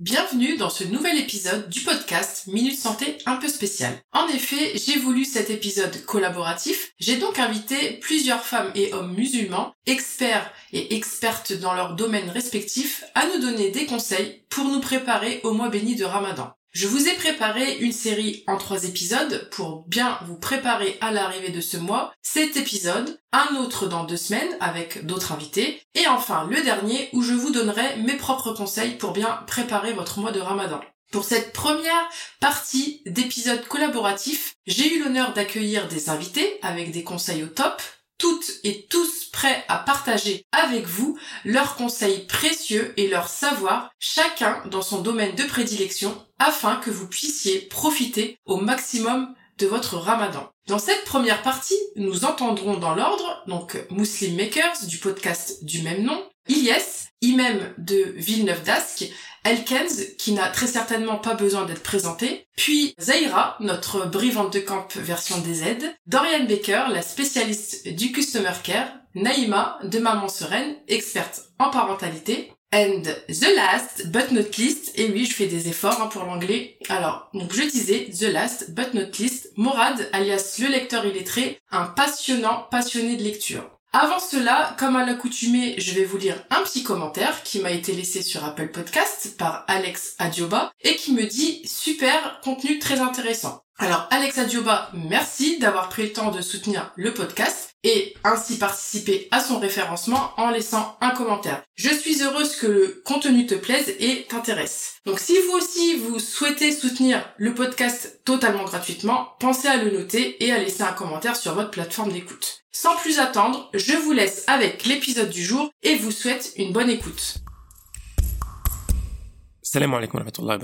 Bienvenue dans ce nouvel épisode du podcast Minute Santé un peu spécial. En effet, j'ai voulu cet épisode collaboratif. J'ai donc invité plusieurs femmes et hommes musulmans, experts et expertes dans leur domaine respectif, à nous donner des conseils pour nous préparer au mois béni de Ramadan. Je vous ai préparé une série en trois épisodes pour bien vous préparer à l'arrivée de ce mois. Cet épisode, un autre dans deux semaines avec d'autres invités, et enfin le dernier où je vous donnerai mes propres conseils pour bien préparer votre mois de ramadan. Pour cette première partie d'épisode collaboratif, j'ai eu l'honneur d'accueillir des invités avec des conseils au top, toutes et tous prêts à partager avec vous leurs conseils précieux et leur savoir, chacun dans son domaine de prédilection, afin que vous puissiez profiter au maximum de votre ramadan. Dans cette première partie, nous entendrons dans l'ordre, donc Muslim Makers du podcast du même nom, Ilyes, imam de Villeneuve d'Ascq, Elkens, qui n'a très certainement pas besoin d'être présenté, puis Zaira, notre brivante de camp version DZ, Dorian Baker, la spécialiste du Customer Care, Naïma, de Maman Sereine, experte en parentalité, And the last but not least, et oui, je fais des efforts hein, pour l'anglais. Alors, donc je disais the last but not least, Morad, alias le lecteur illettré, un passionnant passionné de lecture. Avant cela, comme à l'accoutumée, je vais vous lire un petit commentaire qui m'a été laissé sur Apple Podcast par Alex Adioba et qui me dit super contenu très intéressant. Alors Alex Adioba, merci d'avoir pris le temps de soutenir le podcast et ainsi participer à son référencement en laissant un commentaire. Je suis heureuse que le contenu te plaise et t'intéresse. Donc si vous aussi vous souhaitez soutenir le podcast totalement gratuitement, pensez à le noter et à laisser un commentaire sur votre plateforme d'écoute. Sans plus attendre, je vous laisse avec l'épisode du jour et vous souhaite une bonne écoute. Salam alaikum wa.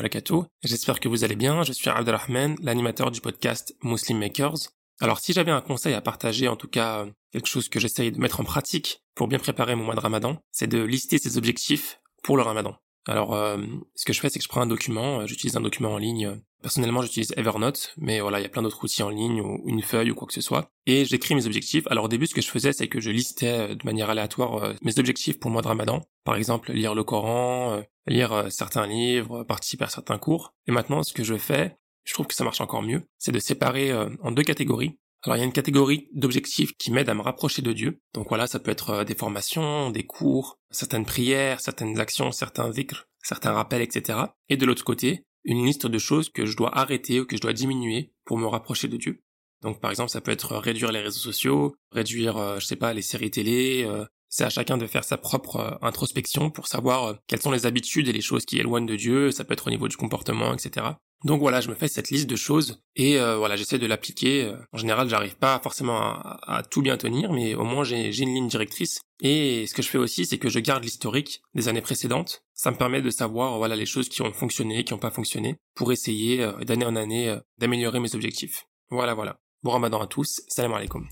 J'espère que vous allez bien. Je suis Abdelrahman, l'animateur du podcast Muslim Makers. Alors si j'avais un conseil à partager, en tout cas quelque chose que j'essaye de mettre en pratique pour bien préparer mon mois de ramadan, c'est de lister ses objectifs pour le ramadan. Alors, euh, ce que je fais, c'est que je prends un document, euh, j'utilise un document en ligne. Personnellement, j'utilise Evernote, mais voilà, il y a plein d'autres outils en ligne ou une feuille ou quoi que ce soit. Et j'écris mes objectifs. Alors au début, ce que je faisais, c'est que je listais euh, de manière aléatoire mes objectifs pour le mois de Ramadan. Par exemple, lire le Coran, lire certains livres, participer à certains cours. Et maintenant, ce que je fais, je trouve que ça marche encore mieux, c'est de séparer en deux catégories. Alors il y a une catégorie d'objectifs qui m'aident à me rapprocher de Dieu. Donc voilà, ça peut être euh, des formations, des cours, certaines prières, certaines actions, certains dhikr, certains rappels, etc. Et de l'autre côté, une liste de choses que je dois arrêter ou que je dois diminuer pour me rapprocher de Dieu. Donc par exemple, ça peut être réduire les réseaux sociaux, réduire, euh, je sais pas, les séries télé. Euh, c'est à chacun de faire sa propre introspection pour savoir quelles sont les habitudes et les choses qui éloignent de Dieu. Ça peut être au niveau du comportement, etc. Donc voilà, je me fais cette liste de choses et euh, voilà, j'essaie de l'appliquer. En général, j'arrive pas forcément à, tout bien tenir, mais au moins j'ai une ligne directrice. Et ce que je fais aussi, c'est que je garde l'historique des années précédentes. Ça me permet de savoir voilà les choses qui ont fonctionné, qui n'ont pas fonctionné, pour essayer euh, d'année en année euh, d'améliorer mes objectifs. Voilà, voilà. Bon Ramadan à tous. Salam alaikum.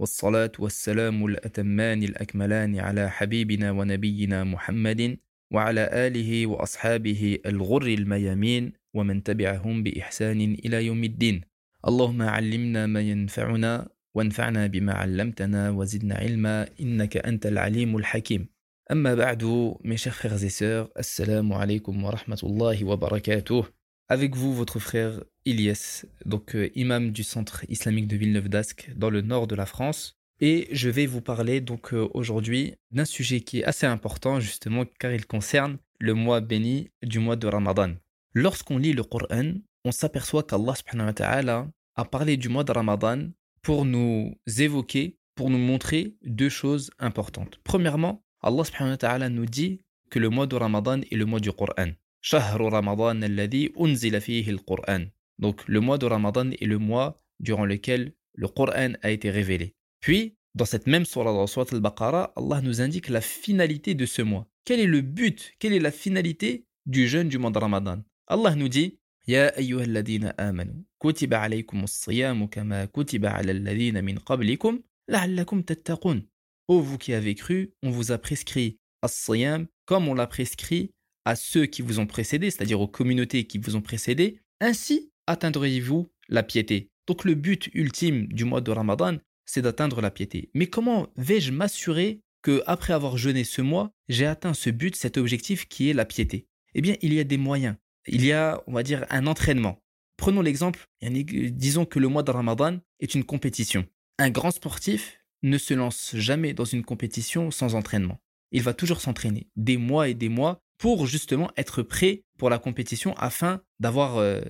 والصلاة والسلام الأتمان الأكملان على حبيبنا ونبينا محمد وعلى آله وأصحابه الغر الميامين ومن تبعهم بإحسان إلى يوم الدين. اللهم علمنا ما ينفعنا وانفعنا بما علمتنا وزدنا علما إنك أنت العليم الحكيم. أما بعد mes chers frères et sœurs السلام عليكم ورحمة الله وبركاته. Avec vous, votre frère Ilyes, donc euh, imam du centre islamique de Villeneuve d'Ascq dans le nord de la France. Et je vais vous parler donc euh, aujourd'hui d'un sujet qui est assez important justement car il concerne le mois béni du mois de Ramadan. Lorsqu'on lit le Coran, on s'aperçoit qu'Allah a parlé du mois de Ramadan pour nous évoquer, pour nous montrer deux choses importantes. Premièrement, Allah nous dit que le mois de Ramadan est le mois du Coran. Donc le mois de Ramadan est le mois durant lequel le Coran a été révélé. Puis Dans cette même surah, dans Surat al-Baqarah, Allah nous indique la finalité de ce mois. Quel est le but, quelle est la finalité du jeûne du mois de Ramadan Allah nous dit يا أيها الذين آمنوا كتب عليكم الصيام كما كتب على الذين من قبلكم لعلكم تتقون Ô vous qui avez cru, on vous a prescrit as-siyam comme on l'a prescrit à ceux qui vous ont précédé, c'est-à-dire aux communautés qui vous ont précédé, ainsi atteindrez-vous la piété. Donc le but ultime du mois de Ramadan, c'est d'atteindre la piété. Mais comment vais-je m'assurer que après avoir jeûné ce mois, j'ai atteint ce but, cet objectif qui est la piété? Eh bien, il y a des moyens. Il y a, on va dire, un entraînement. Prenons l'exemple, disons que le mois de Ramadan est une compétition. Un grand sportif ne se lance jamais dans une compétition sans entraînement. Il va toujours s'entraîner, des mois et des mois, pour justement être prêt pour la compétition afin d'avoir euh,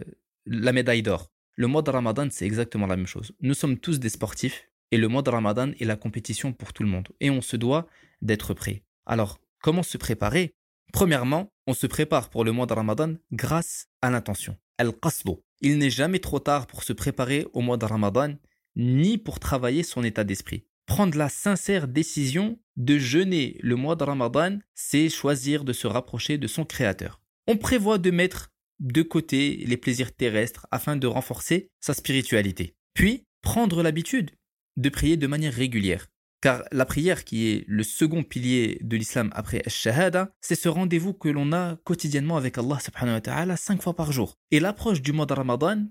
la médaille d'or. Le mois de Ramadan, c'est exactement la même chose. Nous sommes tous des sportifs et le mois de Ramadan est la compétition pour tout le monde. Et on se doit d'être prêt. Alors, comment se préparer? Premièrement, on se prépare pour le mois de Ramadan grâce à l'intention. Al-Qasdu. Il n'est jamais trop tard pour se préparer au mois de Ramadan, ni pour travailler son état d'esprit. Prendre la sincère décision de jeûner le mois de Ramadan, c'est choisir de se rapprocher de son Créateur. On prévoit de mettre de côté les plaisirs terrestres afin de renforcer sa spiritualité. Puis, prendre l'habitude de prier de manière régulière. Car la prière, qui est le second pilier de l'islam après Ash-Shahada, c'est ce rendez-vous que l'on a quotidiennement avec Allah subhanahu wa cinq fois par jour. Et l'approche du mois de Ramadan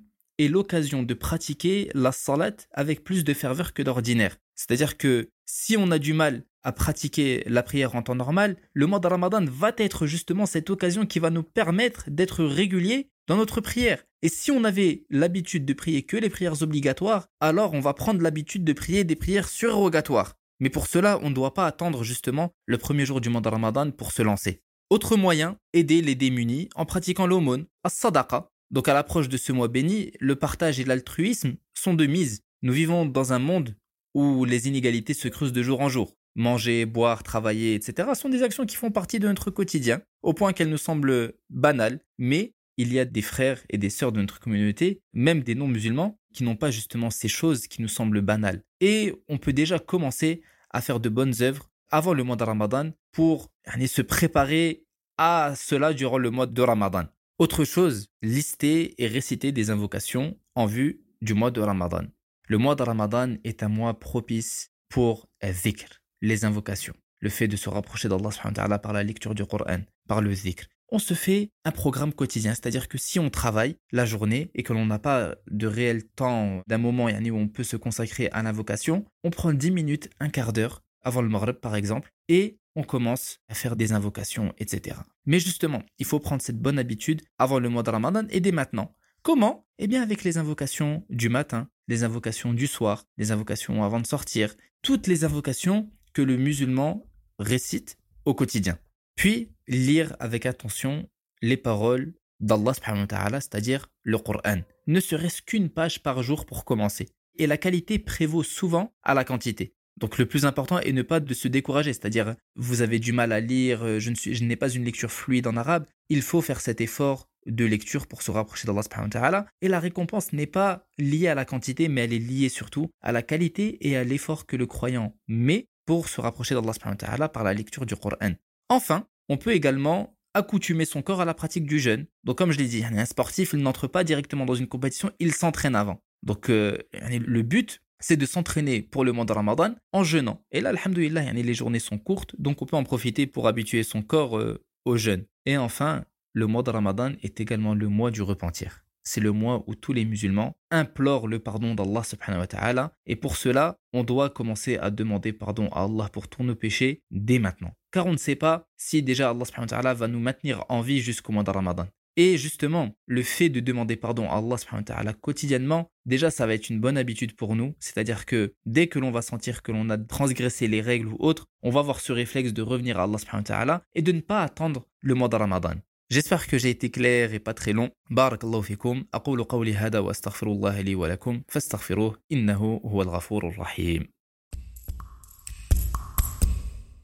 l'occasion de pratiquer la salat avec plus de ferveur que d'ordinaire. C'est-à-dire que si on a du mal à pratiquer la prière en temps normal, le mois de Ramadan va être justement cette occasion qui va nous permettre d'être réguliers dans notre prière. Et si on avait l'habitude de prier que les prières obligatoires, alors on va prendre l'habitude de prier des prières surrogatoires. Mais pour cela, on ne doit pas attendre justement le premier jour du mois de Ramadan pour se lancer. Autre moyen, aider les démunis en pratiquant l'aumône, as-sadaqa. Donc à l'approche de ce mois béni, le partage et l'altruisme sont de mise. Nous vivons dans un monde où les inégalités se creusent de jour en jour. Manger, boire, travailler, etc. sont des actions qui font partie de notre quotidien, au point qu'elles nous semblent banales, mais il y a des frères et des sœurs de notre communauté, même des non-musulmans, qui n'ont pas justement ces choses qui nous semblent banales. Et on peut déjà commencer à faire de bonnes œuvres avant le mois de Ramadan pour se préparer à cela durant le mois de Ramadan. Autre chose, lister et réciter des invocations en vue du mois de Ramadan. Le mois de Ramadan est un mois propice pour zikr, les invocations. Le fait de se rapprocher d'Allah par la lecture du Coran, par le zikr on se fait un programme quotidien. C'est-à-dire que si on travaille la journée et que l'on n'a pas de réel temps d'un moment où on peut se consacrer à l'invocation, on prend 10 minutes, un quart d'heure avant le Maghreb par exemple, et on commence à faire des invocations, etc. Mais justement, il faut prendre cette bonne habitude avant le mois de Ramadan et dès maintenant. Comment? Eh bien avec les invocations du matin, les invocations du soir, les invocations avant de sortir, toutes les invocations que le musulman récite au quotidien. Puis, lire avec attention les paroles d'Allah c'est-à-dire le Coran. Ne serait-ce qu'une page par jour pour commencer. Et la qualité prévaut souvent à la quantité. Donc le plus important est ne pas se décourager, c'est-à-dire vous avez du mal à lire, euh, je, n'ai pas une lecture fluide en arabe, il faut faire cet effort de lecture pour se rapprocher d'Allah et la récompense n'est pas liée à la quantité mais elle est liée surtout à la qualité et à l'effort que le croyant met pour se rapprocher d'Allah par la lecture du Coran. Enfin, on peut également accoutumer son corps à la pratique du jeûne. Donc comme je l'ai dit, un sportif, il n'entre pas directement dans une compétition, il s'entraîne avant. Donc euh, le but, c'est de s'entraîner pour le mois de Ramadan en jeûnant. Et là, alhamdoulilah, les journées sont courtes, donc on peut en profiter pour habituer son corps euh, au jeûne. Et enfin, le mois de Ramadan est également le mois du repentir c'est le mois où tous les musulmans implorent le pardon d'Allah subhanahu wa ta'ala. Et pour cela, on doit commencer à demander pardon à Allah pour tous nos péchés dès maintenant. Car on ne sait pas si déjà Allah subhanahu wa ta'ala va nous maintenir en vie jusqu'au mois de Ramadan. Et justement, le fait de demander pardon à Allah subhanahu wa ta'ala quotidiennement, déjà ça va être une bonne habitude pour nous. C'est-à-dire que dès que l'on va sentir que l'on a transgressé les règles ou autres, on va avoir ce réflexe de revenir à Allah subhanahu wa ta'ala et de ne pas attendre le mois de Ramadan. J'espère que j'ai été clair et pas très long. Barakallahu fikum. أقول قولي هذا وأستغفر الله لي ولكم فاستغفروه إنه هو الغفور الرحيم.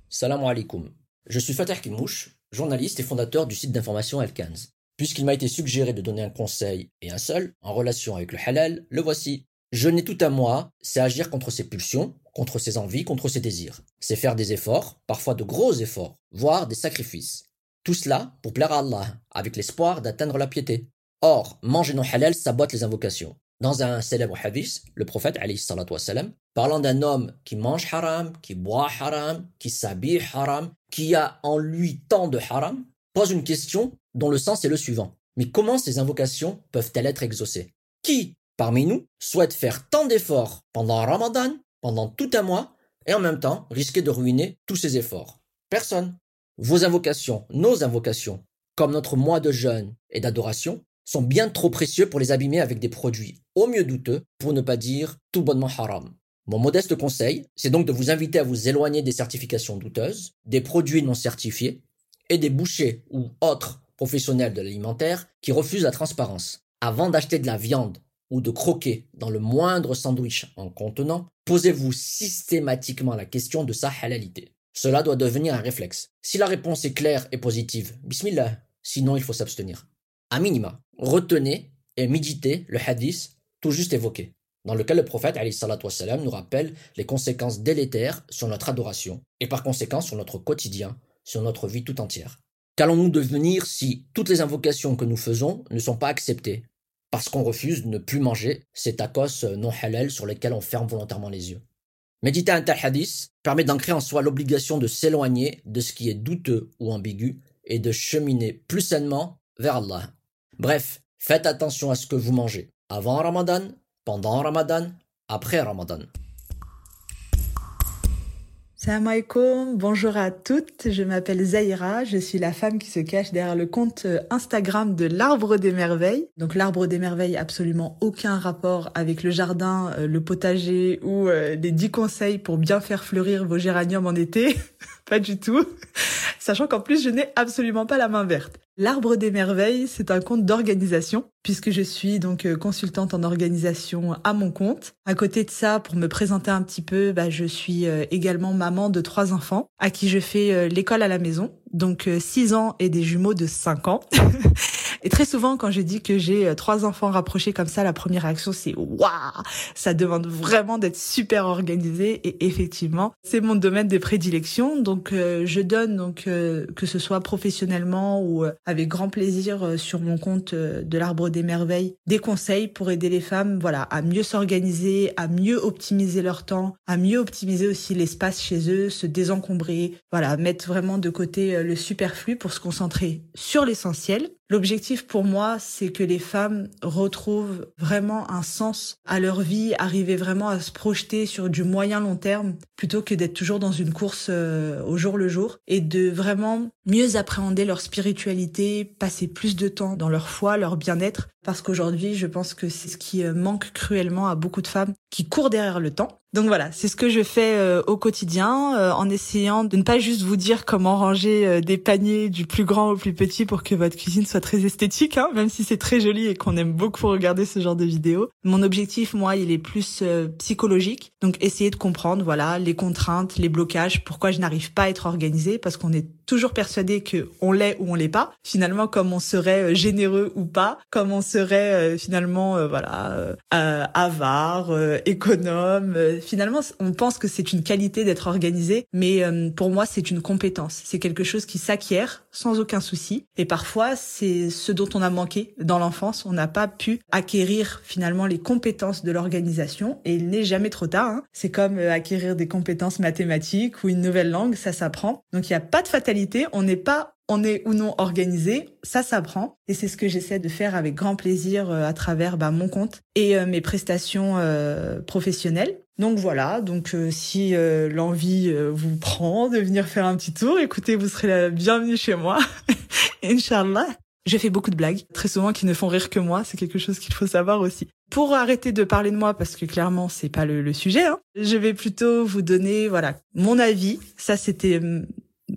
Salam alaikum. Je suis Fatah Kimouche, journaliste et fondateur du site d'information Elkans. Puisqu'il m'a été suggéré de donner un conseil, et un seul, en relation avec le halal, le voici. Je n'ai tout à moi, c'est agir contre ses pulsions, contre ses envies, contre ses désirs. C'est faire des efforts, parfois de gros efforts, voire des sacrifices. Tout cela pour plaire à Allah, avec l'espoir d'atteindre la piété. Or, manger non halal sabote les invocations. Dans un célèbre hadith, le prophète, wassalam, parlant d'un homme qui mange haram, qui boit haram, qui s'habille haram, qui a en lui tant de haram, pose une question dont le sens est le suivant. Mais comment ces invocations peuvent-elles être exaucées? Qui, parmi nous, souhaite faire tant d'efforts pendant Ramadan, pendant tout un mois, et en même temps risquer de ruiner tous ses efforts? Personne. Vos invocations, nos invocations, comme notre mois de jeûne et d'adoration, sont bien trop précieux pour les abîmer avec des produits au mieux douteux, pour ne pas dire tout bonnement haram. Mon modeste conseil, c'est donc de vous inviter à vous éloigner des certifications douteuses, des produits non certifiés et des bouchers ou autres professionnels de l'alimentaire qui refusent la transparence. Avant d'acheter de la viande ou de croquer dans le moindre sandwich en contenant, posez-vous systématiquement la question de sa halalité. Cela doit devenir un réflexe. Si la réponse est claire et positive, bismillah, sinon il faut s'abstenir. A minima, retenez et méditez le hadith tout juste évoqué, dans lequel le prophète nous rappelle les conséquences délétères sur notre adoration et par conséquent sur notre quotidien, sur notre vie tout entière. Qu'allons-nous devenir si toutes les invocations que nous faisons ne sont pas acceptées? Parce qu'on refuse de ne plus manger ces tacos non halal sur lesquels on ferme volontairement les yeux Méditer un tel hadith permet d'ancrer en soi l'obligation de s'éloigner de ce qui est douteux ou ambigu et de cheminer plus sainement vers Allah. Bref, faites attention à ce que vous mangez avant Ramadan, pendant Ramadan, après Ramadan. Salam alaikum, bonjour à toutes, je m'appelle Zahira, je suis la femme qui se cache derrière le compte euh, Instagram de l'Arbre des Merveilles. Donc l'Arbre des Merveilles, absolument aucun rapport avec le jardin, euh, le potager ou euh, les 10 conseils pour bien faire fleurir vos géraniums en été. pas du tout. Sachant qu'en plus, je n'ai absolument pas la main verte. L'Arbre des Merveilles, c'est un compte d'organisation, puisque je suis donc euh, consultante en organisation à mon compte. À côté de ça, pour me présenter un petit peu, bah, je suis euh, également maman de trois enfants, à qui je fais euh, l'école à la maison, donc 6 ans et des jumeaux de 5 ans. Et très souvent, quand je dis que j'ai euh, trois enfants rapprochés comme ça, la première réaction c'est waouh, ça demande vraiment d'être super organisé. Et effectivement, c'est mon domaine de prédilection. Donc, euh, je donne donc euh, que ce soit professionnellement ou avec grand plaisir sur mon compte de l'arbre des merveilles, des conseils pour aider les femmes, voilà, à mieux s'organiser, à mieux optimiser leur temps, à mieux optimiser aussi l'espace chez eux, se désencombrer, voilà, mettre vraiment de côté le superflu pour se concentrer sur l'essentiel. L'objectif pour moi, c'est que les femmes retrouvent vraiment un sens à leur vie, arriver vraiment à se projeter sur du moyen long terme plutôt que d'être toujours dans une course euh, au jour le jour et de vraiment mieux appréhender leur spiritualité, passer plus de temps dans leur foi, leur bien-être parce qu'aujourd'hui, je pense que c'est ce qui euh, manque cruellement à beaucoup de femmes qui courent derrière le temps. Donc voilà, c'est ce que je fais euh, au quotidien euh, en essayant de ne pas juste vous dire comment ranger des paniers du plus grand au plus petit pour que votre cuisine soit très esthétique, hein, même si c'est très joli et qu'on aime beaucoup regarder ce genre de vidéos. Mon objectif, moi, il est plus psychologique. Donc essayer de comprendre, voilà, les contraintes, les blocages, pourquoi je n'arrive pas à être organisée, parce qu'on est toujours persuadé que on l'est ou on l'est pas. Finalement, comme on serait généreux ou pas, comme on serait euh, finalement euh, voilà euh, avare, économe. finalement, on pense que c'est une qualité d'être organisé, mais pour moi, c'est une compétence. C'est quelque chose qui s'acquiert sans aucun souci. Et parfois, c'est ce dont on a manqué dans l'enfance. On n'a pas pu acquérir finalement les compétences de l'organisation. Et il n'est jamais trop tard. Hein. C'est comme acquérir des compétences mathématiques ou une nouvelle langue, ça s'apprend. Donc il n'y a pas de fatalité. On n'est pas on est ou non organisé, ça s'apprend et c'est ce que j'essaie de faire avec grand plaisir euh, à travers bah, mon compte et euh, mes prestations euh, professionnelles. Donc voilà, donc si l'envie vous prend de venir faire un petit tour, écoutez, vous serez la bienvenue chez moi. Inch'Allah. Je fais beaucoup de blagues, très souvent qui ne font rire que moi, c'est quelque chose qu'il faut savoir aussi. Pour arrêter de parler de moi, parce que clairement c'est pas le, le sujet, hein, je vais plutôt vous donner voilà mon avis. Ça c'était hum,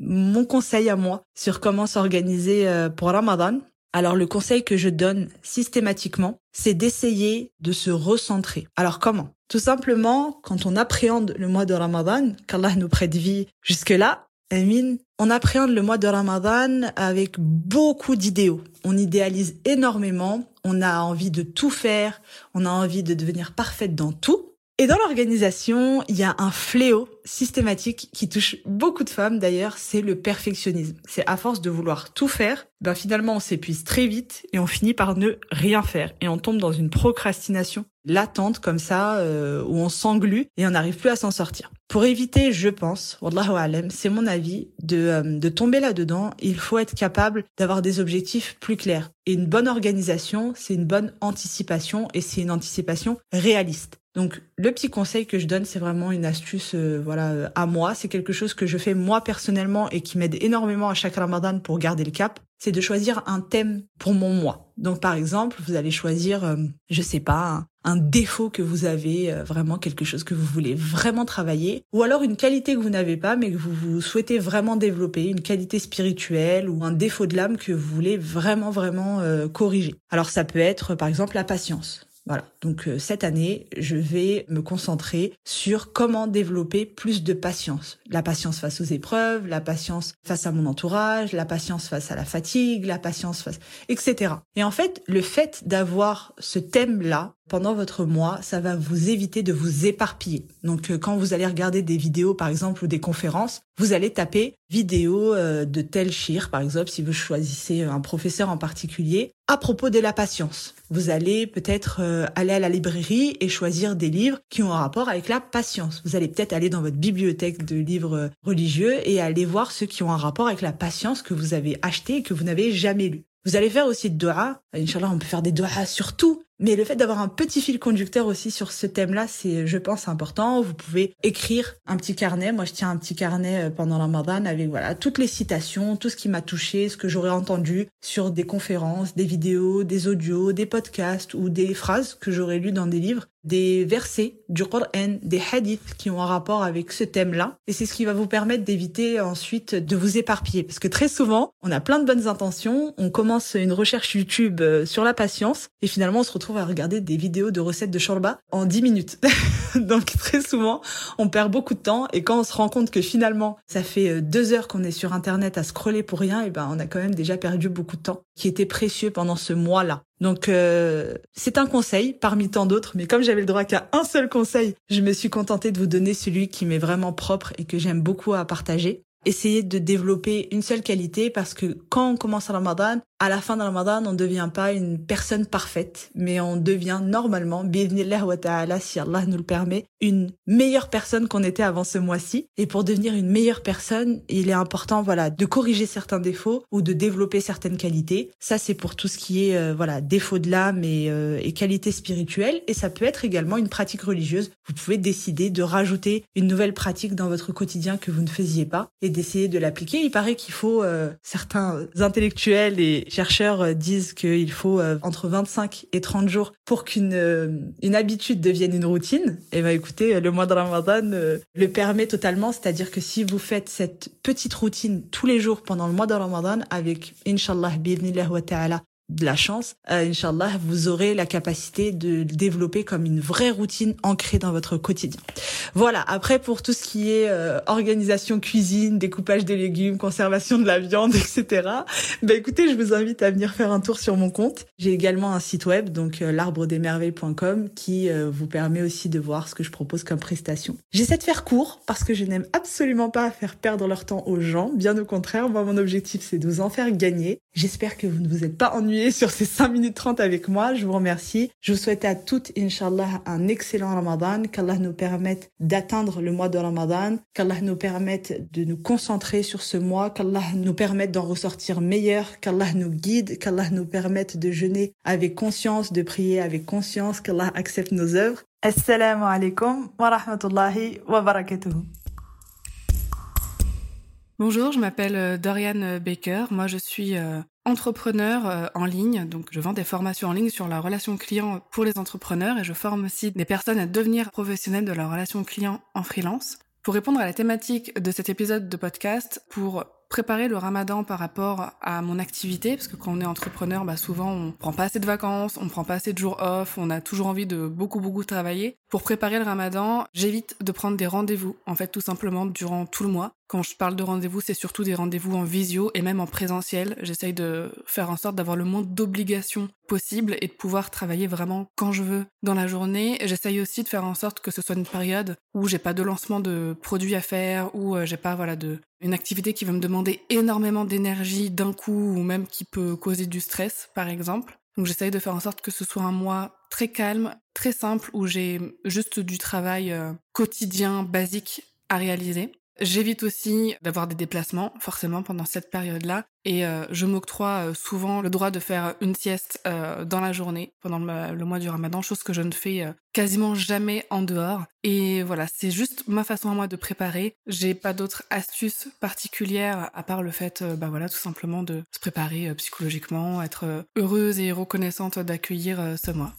mon conseil à moi sur comment s'organiser euh, pour Ramadan. Alors le conseil que je donne systématiquement, c'est d'essayer de se recentrer. Alors comment? Tout simplement, quand on appréhende le mois de Ramadan, qu'Allah nous prête vie jusque-là, Amin, on appréhende le mois de Ramadan avec beaucoup d'idéaux. On idéalise énormément, on a envie de tout faire, on a envie de devenir parfaite dans tout. Et dans l'organisation, il y a un fléau systématique qui touche beaucoup de femmes d'ailleurs, c'est le perfectionnisme. C'est à force de vouloir tout faire, ben finalement on s'épuise très vite et on finit par ne rien faire et on tombe dans une procrastination latente comme ça euh, où on s'englue et on n'arrive plus à s'en sortir. Pour éviter, je pense, wallahu alam, c'est mon avis, de, euh, de tomber là-dedans, il faut être capable d'avoir des objectifs plus clairs. Et une bonne organisation, c'est une bonne anticipation et c'est une anticipation réaliste. Donc le petit conseil que je donne, c'est vraiment une astuce euh, voilà euh, à moi, c'est quelque chose que je fais moi personnellement et qui m'aide énormément à chaque Ramadan pour garder le cap, c'est de choisir un thème pour mon mois. Donc par exemple, vous allez choisir euh, je sais pas, un, défaut que vous avez, vraiment quelque chose que vous voulez vraiment travailler ou alors une qualité que vous n'avez pas mais que vous, vous souhaitez vraiment développer, une qualité spirituelle ou un défaut de l'âme que vous voulez vraiment vraiment corriger. Alors ça peut être par exemple la patience. Voilà. Donc euh, cette année, je vais me concentrer sur comment développer plus de patience. La patience face aux épreuves, la patience face à mon entourage, la patience face à la fatigue, la patience face, etc. Et en fait, le fait d'avoir ce thème-là pendant votre mois, ça va vous éviter de vous éparpiller. Donc euh, quand vous allez regarder des vidéos par exemple ou des conférences, vous allez taper vidéo euh, de tel shir par exemple si vous choisissez un professeur en particulier à propos de la patience. Vous allez peut-être euh, aller à la librairie et choisir des livres qui ont un rapport avec la patience. Vous allez peut-être aller dans votre bibliothèque de livres religieux et aller voir ceux qui ont un rapport avec la patience que vous avez acheté et que vous n'avez jamais lu. Vous allez faire aussi de doha. Inch'Allah, on peut faire des doha sur tout. Mais le fait d'avoir un petit fil conducteur aussi sur ce thème-là, c'est, je pense, important. Vous pouvez écrire un petit carnet. Moi, je tiens un petit carnet euh, pendant la Ramadan avec, voilà, toutes les citations, tout ce qui m'a touché, ce que j'aurais entendu sur des conférences, des vidéos, des audios, des podcasts ou des phrases que j'aurais lues dans des livres des versets du Coran, des hadiths qui ont un rapport avec ce thème-là. Et c'est ce qui va vous permettre d'éviter ensuite de vous éparpiller. Parce que très souvent, on a plein de bonnes intentions, on commence une recherche YouTube euh, sur la patience, et finalement on se retrouve à regarder des vidéos de recettes de shorba en 10 minutes. Donc très souvent, on perd beaucoup de temps, et quand on se rend compte que finalement, ça fait euh, deux heures qu'on est sur Internet à scroller pour rien, et ben on a quand même déjà perdu beaucoup de temps qui était précieux pendant ce mois-là. Donc euh, c'est un conseil parmi tant d'autres, mais comme j'avais le droit qu'à un seul conseil, je me suis contentée de vous donner celui qui m'est vraiment propre et que j'aime beaucoup à partager. Essayez de développer une seule qualité parce que quand on commence à Ramadan, à la fin de Ramadan, on ne devient pas une personne parfaite, mais on devient normalement, wa ta'ala, si Allah nous le permet, une meilleure personne qu'on était avant ce mois-ci. Et pour devenir une meilleure personne, il est important, voilà, de corriger certains défauts ou de développer certaines qualités. Ça, c'est pour tout ce qui est, euh, voilà, défaut de l'âme et, euh, et qualité spirituelle. Et ça peut être également une pratique religieuse. Vous pouvez décider de rajouter une nouvelle pratique dans votre quotidien que vous ne faisiez pas et d'essayer de l'appliquer. Il paraît qu'il faut, euh, certains intellectuels et chercheurs euh, disent qu'il faut euh, entre 25 et 30 jours pour qu'une euh, une habitude devienne une routine. Et ben écoutez, le mois de Ramadan le permet totalement, c'est-à-dire que si vous faites cette petite routine tous les jours pendant le mois de Ramadan avec inshallah wa ta'ala de la chance, euh, Inch'Allah, vous aurez la capacité de développer comme une vraie routine ancrée dans votre quotidien. Voilà, après pour tout ce qui est euh, organisation cuisine, découpage des légumes, conservation de la viande, etc., bah écoutez, je vous invite à venir faire un tour sur mon compte. J'ai également un site web, donc euh, l'arbredesmerveilles.com, qui euh, vous permet aussi de voir ce que je propose comme prestation. J'essaie de faire court parce que je n'aime absolument pas faire perdre leur temps aux gens, bien au contraire, moi mon objectif c'est de vous en faire gagner. J'espère que vous ne vous êtes pas sur ces 5 minutes 30 avec moi. Je vous remercie. Je vous souhaite à toutes, Inch'Allah, un excellent Ramadan. Qu'Allah nous permette d'atteindre le mois de Ramadan. Qu'Allah nous permette de nous concentrer sur ce mois. Qu'Allah nous permette d'en ressortir meilleur. Qu'Allah nous guide. Qu'Allah nous permette de jeûner avec conscience, de prier avec conscience. Qu'Allah accepte nos œuvres. Assalamu alaikum wa rahmatullahi wa barakatuh. Bonjour, je m'appelle euh, Dorian Baker. Moi, je suis euh, entrepreneur euh, en ligne. Donc, je vends des formations en ligne sur la relation client pour les entrepreneurs et je forme aussi des personnes à devenir professionnels de la relation client en freelance. Pour répondre à la thématique de cet épisode de podcast, pour préparer le ramadan par rapport à mon activité, parce que quand on est entrepreneur, bah souvent on prend pas assez de vacances, on prend pas assez de jours off, on a toujours envie de beaucoup beaucoup travailler. Pour préparer le ramadan, j'évite de prendre des rendez-vous, en fait tout simplement durant tout le mois. Quand je parle de rendez-vous, c'est surtout des rendez-vous en visio et même en présentiel. J'essaye de faire en sorte d'avoir le moins d'obligations possible et de pouvoir travailler vraiment quand je veux dans la journée. J'essaye aussi de faire en sorte que ce soit une période où j'ai pas de lancement de produits à faire, où euh, j'ai pas voilà de une activité qui va me demander énormément d'énergie d'un coup ou même qui peut causer du stress par exemple. Donc j'essaye de faire en sorte que ce soit un mois très calme, très simple où j'ai juste du travail euh, quotidien basique à réaliser. J'évite aussi d'avoir des déplacements, forcément, pendant cette période-là. Et euh, je m'octroie euh, souvent le droit de faire une sieste euh, dans la journée, pendant le, mois du ramadan, chose que je ne fais quasiment jamais en dehors. Et voilà, c'est juste ma façon à moi de préparer. J'ai pas d'autres astuces particulières à part le fait, bah voilà, tout simplement de se préparer psychologiquement, être heureuse et reconnaissante d'accueillir ce mois.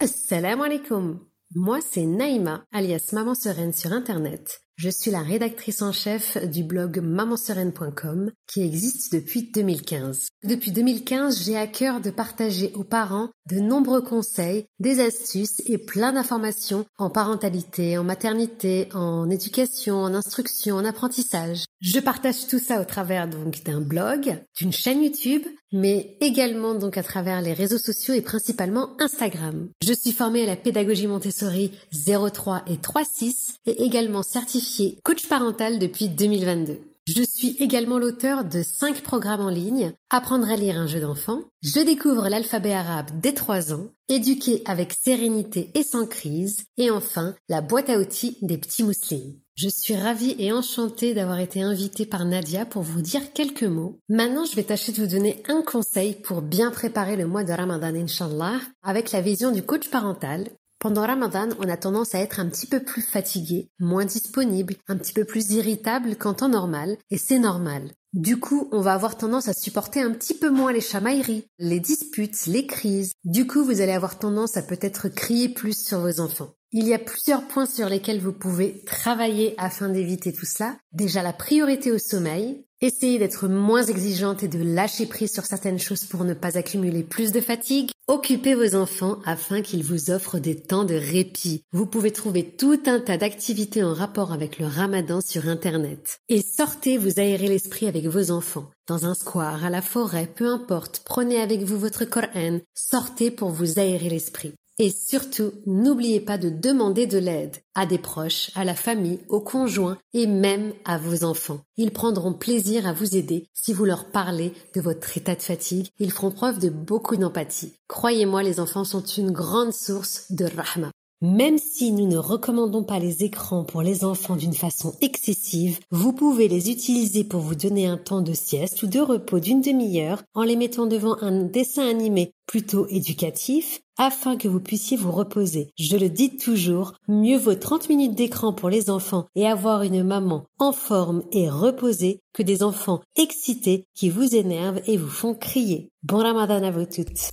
Assalamu alaikum moi, c'est Naïma, alias Maman Sereine sur Internet. Je suis la rédactrice en chef du blog mamansereine.com qui existe depuis 2015. Depuis 2015, j'ai à cœur de partager aux parents de nombreux conseils, des astuces et plein d'informations en parentalité, en maternité, en éducation, en instruction, en apprentissage. Je partage tout ça au travers donc d'un blog, d'une chaîne YouTube, mais également donc à travers les réseaux sociaux et principalement Instagram. Je suis formée à la pédagogie Montessori 03 et 36 et également certifiée coach parental depuis 2022. Je suis également l'auteur de 5 programmes en ligne, Apprendre à lire un jeu d'enfant, Je découvre l'alphabet arabe dès 3 ans, Éduquer avec sérénité et sans crise, et enfin la boîte à outils des petits mousselines. Je suis ravie et enchantée d'avoir été invitée par Nadia pour vous dire quelques mots. Maintenant, je vais tâcher de vous donner un conseil pour bien préparer le mois de Ramadan, Inshallah, avec la vision du coach parental pendant Ramadan, on a tendance à être un petit peu plus fatigué, moins disponible, un petit peu plus irritable qu'en temps normal, et c'est normal. Du coup, on va avoir tendance à supporter un petit peu moins les chamailleries, les disputes, les crises. Du coup, vous allez avoir tendance à peut-être crier plus sur vos enfants. Il y a plusieurs points sur lesquels vous pouvez travailler afin d'éviter tout cela. Déjà la priorité au sommeil, Essayez d'être moins exigeante et de lâcher prise sur certaines choses pour ne pas accumuler plus de fatigue. Occupez vos enfants afin qu'ils vous offrent des temps de répit. Vous pouvez trouver tout un tas d'activités en rapport avec le ramadan sur Internet. Et sortez vous aérer l'esprit avec vos enfants. Dans un square, à la forêt, peu importe, prenez avec vous votre Coran. Sortez pour vous aérer l'esprit. Et surtout, n'oubliez pas de demander de l'aide à des proches, à la famille, aux conjoints et même à vos enfants. Ils prendront plaisir à vous aider si vous leur parlez de votre état de fatigue. Ils feront preuve de beaucoup d'empathie. Croyez-moi, les enfants sont une grande source de rahma. Même si nous ne recommandons pas les écrans pour les enfants d'une façon excessive, vous pouvez les utiliser pour vous donner un temps de sieste ou de repos d'une demi-heure en les mettant devant un dessin animé plutôt éducatif afin que vous puissiez vous reposer. Je le dis toujours, mieux vaut 30 minutes d'écran pour les enfants et avoir une maman en forme et reposée que des enfants excités qui vous énervent et vous font crier. Bon ramadan à vous toutes.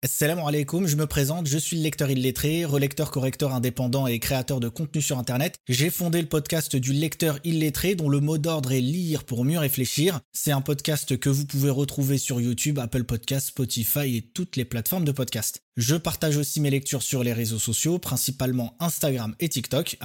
Assalamu alaikum, je me présente, je suis le lecteur illettré, relecteur correcteur indépendant et créateur de contenu sur internet. J'ai fondé le podcast du lecteur illettré dont le mot d'ordre est lire pour mieux réfléchir. C'est un podcast que vous pouvez retrouver sur YouTube, Apple Podcasts, Spotify et toutes les plateformes de podcast. Je partage aussi mes lectures sur les réseaux sociaux, principalement Instagram et TikTok,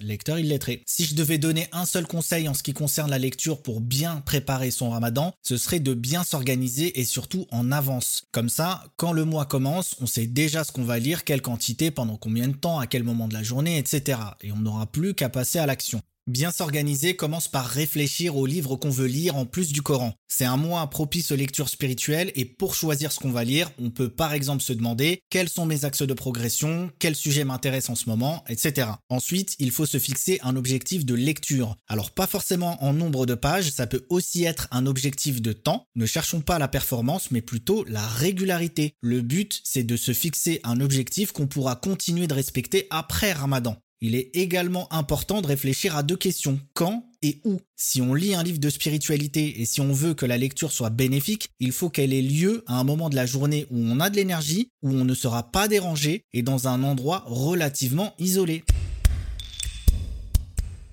lecteur illettré. Si je devais donner un seul conseil en ce qui concerne la lecture pour bien préparer son ramadan, ce serait de bien s'organiser et surtout en avance. Comme ça, quand le mois commence, on sait déjà ce qu'on va lire, quelle quantité, pendant combien de temps, à quel moment de la journée, etc. Et on n'aura plus qu'à passer à l'action. Bien s'organiser commence par réfléchir au livre qu'on veut lire en plus du Coran. C'est un mois propice aux lectures spirituelles et pour choisir ce qu'on va lire, on peut par exemple se demander quels sont mes axes de progression, quel sujet m'intéresse en ce moment, etc. Ensuite, il faut se fixer un objectif de lecture. Alors pas forcément en nombre de pages, ça peut aussi être un objectif de temps. Ne cherchons pas la performance, mais plutôt la régularité. Le but, c'est de se fixer un objectif qu'on pourra continuer de respecter après Ramadan. Il est également important de réfléchir à deux questions. Quand et où? Si on lit un livre de spiritualité et si on veut que la lecture soit bénéfique, il faut qu'elle ait lieu à un moment de la journée où on a de l'énergie, où on ne sera pas dérangé et dans un endroit relativement isolé.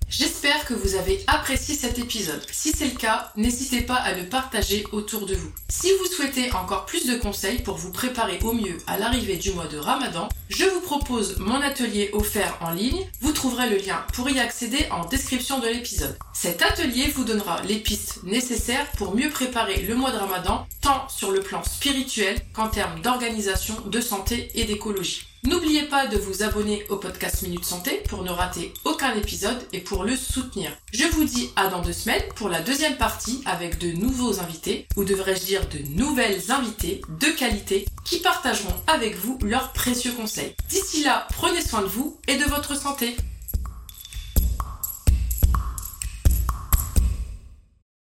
J'espère que vous avez apprécié cet épisode. Si c'est le cas, n'hésitez pas à le partager autour de vous. Si vous souhaitez encore plus de conseils pour vous préparer au mieux à l'arrivée du mois de Ramadan, je vous propose mon atelier offert en ligne. Vous trouverez le lien pour y accéder en description de l'épisode. Cet atelier vous donnera les pistes nécessaires pour mieux préparer le mois de Ramadan, tant sur le plan spirituel qu'en termes d'organisation, de santé et d'écologie. N'oubliez pas de vous abonner au podcast Minute Santé pour ne rater aucun épisode et pour le soutenir. Je vous dis à dans deux semaines pour la deuxième partie avec de nouveaux invités, ou devrais-je dire de nouvelles invités de qualité qui partageront avec vous leurs précieux conseils. D'ici là, prenez soin de vous et de votre santé.